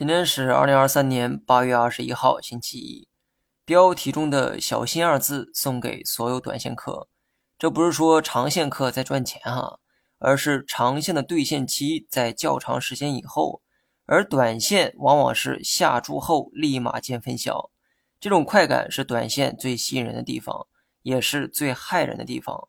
今天是二零二三年八月二十一号，星期一。标题中的小心二字送给所有短线客。这不是说长线客在赚钱哈，而是长线的兑现期在较长时间以后，而短线往往是下注后立马见分晓。这种快感是短线最吸引人的地方，也是最害人的地方。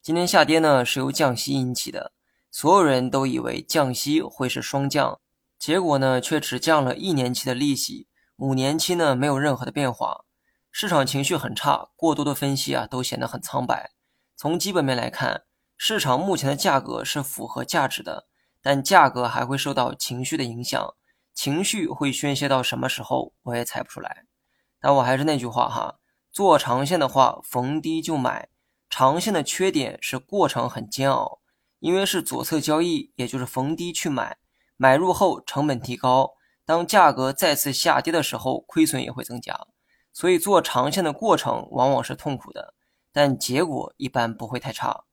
今天下跌呢，是由降息引起的，所有人都以为降息会是双降。结果呢，却只降了一年期的利息，五年期呢没有任何的变化，市场情绪很差，过多的分析啊都显得很苍白。从基本面来看，市场目前的价格是符合价值的，但价格还会受到情绪的影响，情绪会宣泄到什么时候，我也猜不出来。但我还是那句话哈，做长线的话，逢低就买。长线的缺点是过程很煎熬，因为是左侧交易，也就是逢低去买。买入后成本提高，当价格再次下跌的时候，亏损也会增加。所以做长线的过程往往是痛苦的，但结果一般不会太差。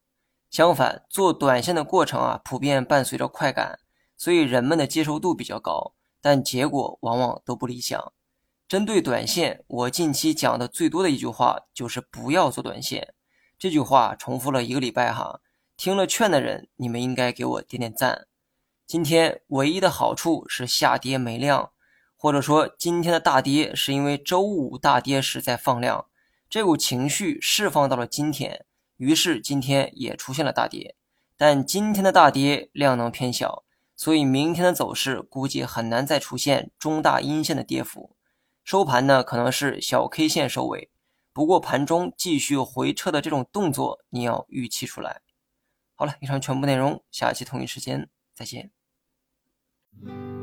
相反，做短线的过程啊，普遍伴随着快感，所以人们的接受度比较高，但结果往往都不理想。针对短线，我近期讲的最多的一句话就是不要做短线。这句话重复了一个礼拜哈，听了劝的人，你们应该给我点点赞。今天唯一的好处是下跌没量，或者说今天的大跌是因为周五大跌时在放量，这股情绪释放到了今天，于是今天也出现了大跌。但今天的大跌量能偏小，所以明天的走势估计很难再出现中大阴线的跌幅，收盘呢可能是小 K 线收尾。不过盘中继续回撤的这种动作你要预期出来。好了，以上全部内容，下期同一时间再见。Mm-hmm.